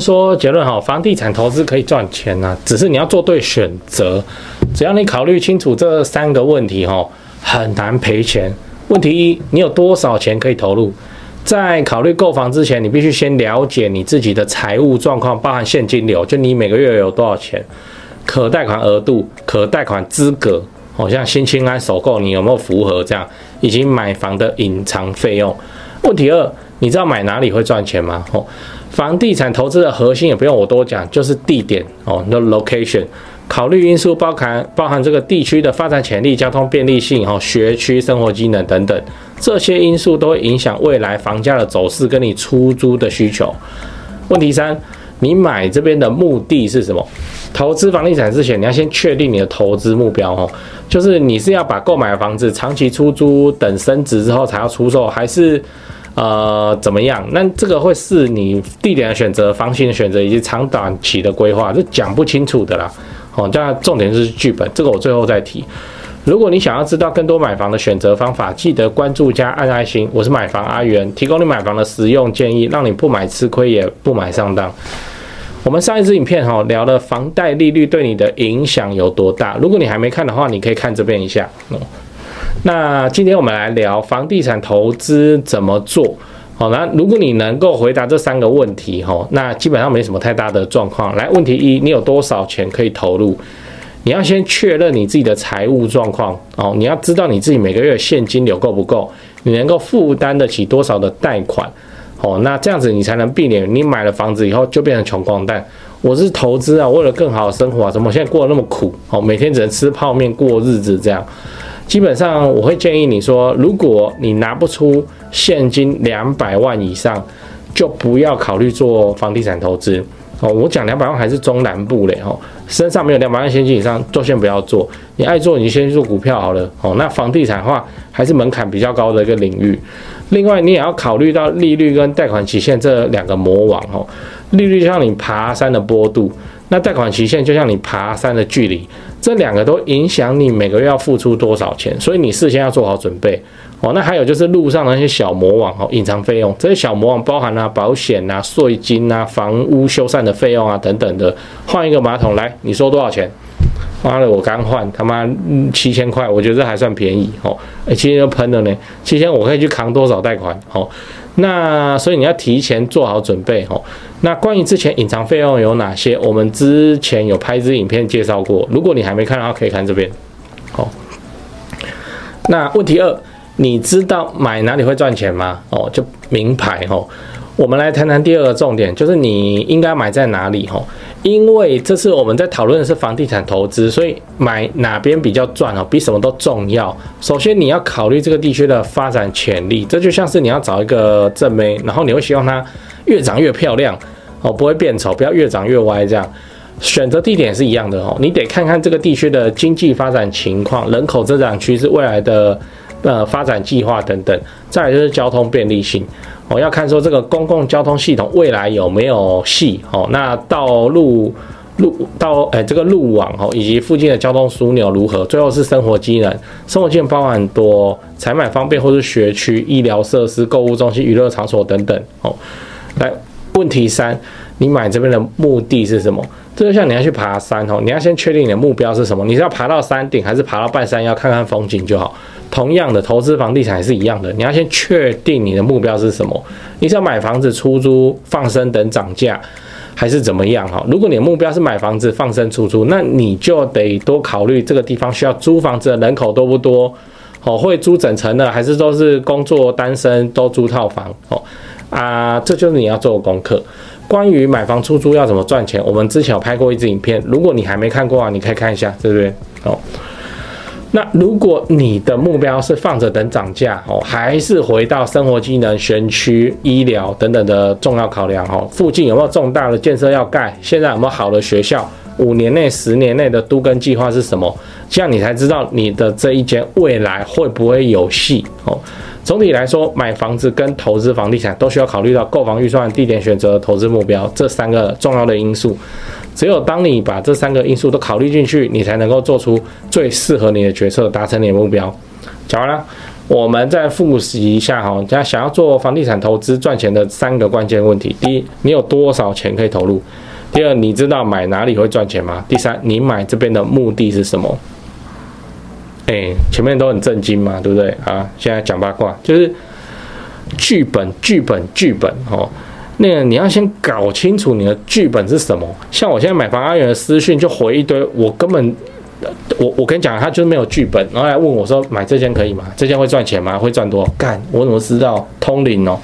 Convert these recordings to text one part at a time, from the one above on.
说结论哈，房地产投资可以赚钱呐，只是你要做对选择。只要你考虑清楚这三个问题哈，很难赔钱。问题一，你有多少钱可以投入？在考虑购房之前，你必须先了解你自己的财务状况，包含现金流，就你每个月有多少钱，可贷款额度、可贷款资格，好像新青安首购你有没有符合这样，以及买房的隐藏费用。问题二，你知道买哪里会赚钱吗？哦，房地产投资的核心也不用我多讲，就是地点哦，那 location。考虑因素包含包含这个地区的发展潜力、交通便利性、哦学区生活机能等等，这些因素都会影响未来房价的走势跟你出租的需求。问题三，你买这边的目的是什么？投资房地产之前，你要先确定你的投资目标哦，就是你是要把购买的房子长期出租，等升值之后才要出售，还是呃怎么样？那这个会是你地点的选择、房型的选择以及长短期的规划，这讲不清楚的啦。哦，这样重点就是剧本，这个我最后再提。如果你想要知道更多买房的选择方法，记得关注加按爱心。我是买房阿元，提供你买房的实用建议，让你不买吃亏也不买上当。我们上一支影片哈聊了房贷利率对你的影响有多大，如果你还没看的话，你可以看这边一下。那今天我们来聊房地产投资怎么做。好，那如果你能够回答这三个问题，吼，那基本上没什么太大的状况。来，问题一，你有多少钱可以投入？你要先确认你自己的财务状况，哦，你要知道你自己每个月现金流够不够，你能够负担得起多少的贷款，哦，那这样子你才能避免你买了房子以后就变成穷光蛋。我是投资啊，为了更好的生活啊，怎么现在过得那么苦？哦，每天只能吃泡面过日子这样。基本上我会建议你说，如果你拿不出现金两百万以上，就不要考虑做房地产投资哦。我讲两百万还是中南部嘞哦，身上没有两百万现金以上，就先不要做。你爱做，你先去做股票好了哦。那房地产的话，还是门槛比较高的一个领域。另外，你也要考虑到利率跟贷款期限这两个魔王哦。利率就像你爬山的坡度，那贷款期限就像你爬山的距离。这两个都影响你每个月要付出多少钱，所以你事先要做好准备哦。那还有就是路上的那些小魔王哦，隐藏费用，这些小魔王包含了保险啊、税金啊、房屋修缮的费用啊等等的。换一个马桶来，你说多少钱？妈的，我刚换，他妈七千块，我觉得这还算便宜哦。哎，七千就喷了呢，七千我可以去扛多少贷款？哦，那所以你要提前做好准备哦。那关于之前隐藏费用有哪些，我们之前有拍一支影片介绍过，如果你还没看的话，可以看这边。好，那问题二，你知道买哪里会赚钱吗？哦，就名牌哦。我们来谈谈第二个重点，就是你应该买在哪里？哦。因为这次我们在讨论的是房地产投资，所以买哪边比较赚哦，比什么都重要。首先你要考虑这个地区的发展潜力，这就像是你要找一个正妹，然后你会希望她越长越漂亮哦，不会变丑，不要越长越歪这样。选择地点是一样的哦，你得看看这个地区的经济发展情况、人口增长趋势、未来的呃发展计划等等。再来就是交通便利性。我要看说这个公共交通系统未来有没有戏哦？那道路路到哎，这个路网哦，以及附近的交通枢纽如何？最后是生活机能，生活机能包含很多采买方便，或是学区、医疗设施、购物中心、娱乐场所等等哦。来，问题三，你买这边的目的是什么？这就像你要去爬山哦，你要先确定你的目标是什么？你是要爬到山顶，还是爬到半山腰看看风景就好？同样的，投资房地产也是一样的，你要先确定你的目标是什么？你是要买房子出租、放生等涨价，还是怎么样？哈，如果你的目标是买房子放生出租，那你就得多考虑这个地方需要租房子的人口多不多？哦，会租整层的，还是都是工作单身都租套房？哦，啊，这就是你要做的功课。关于买房出租要怎么赚钱，我们之前有拍过一支影片，如果你还没看过啊，你可以看一下，对不对？哦。那如果你的目标是放着等涨价哦，还是回到生活机能、学区、医疗等等的重要考量哦？附近有没有重大的建设要盖？现在有没有好的学校？五年内、十年内的都更计划是什么？这样你才知道你的这一间未来会不会有戏哦。总体来说，买房子跟投资房地产都需要考虑到购房预算、地点选择、投资目标这三个重要的因素。只有当你把这三个因素都考虑进去，你才能够做出最适合你的决策，达成你的目标。讲完了，我们再复习一下哈，大家想要做房地产投资赚钱的三个关键问题：第一，你有多少钱可以投入；第二，你知道买哪里会赚钱吗？第三，你买这边的目的是什么？哎，前面都很震惊嘛，对不对？啊，现在讲八卦，就是剧本，剧本，剧本哦。那个你要先搞清楚你的剧本是什么。像我现在买房阿元的私讯就回一堆，我根本。我我跟你讲，他就是没有剧本，然后来问我说，买这间可以吗？这间会赚钱吗？会赚多少？干，我怎么知道？通灵哦，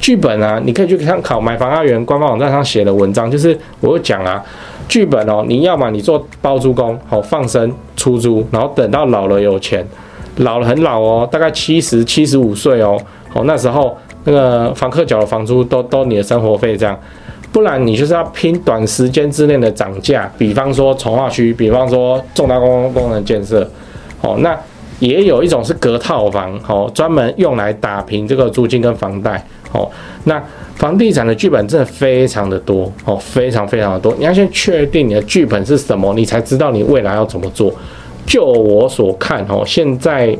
剧本啊，你可以去参考买房阿元官方网站上写的文章，就是我会讲啊，剧本哦，你要么你做包租公，好放生出租，然后等到老了有钱，老了很老哦，大概七十七十五岁哦，好那时候那个房客缴的房租都都你的生活费这样。不然你就是要拼短时间之内的涨价，比方说从化区，比方说重大公共功能建设，哦，那也有一种是隔套房，哦，专门用来打平这个租金跟房贷，哦，那房地产的剧本真的非常的多，哦，非常非常的多，你要先确定你的剧本是什么，你才知道你未来要怎么做。就我所看，哦，现在。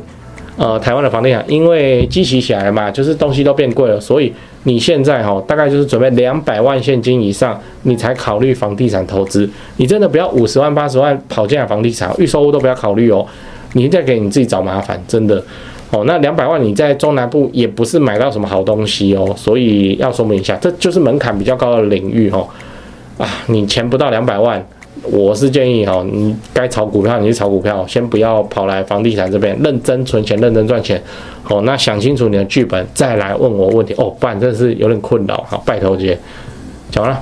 呃，台湾的房地产因为积起起来嘛，就是东西都变贵了，所以你现在、哦，大概就是准备两百万现金以上，你才考虑房地产投资。你真的不要五十万、八十万跑进来房地产，预售屋都不要考虑哦。你再给你自己找麻烦，真的哦。那两百万你在中南部也不是买到什么好东西哦，所以要说明一下，这就是门槛比较高的领域哦。啊，你钱不到两百万。我是建议哈，你该炒股票你去炒股票，先不要跑来房地产这边认真存钱、认真赚钱。哦，那想清楚你的剧本再来问我问题哦，不然真的是有点困扰。好，拜托姐，讲完了。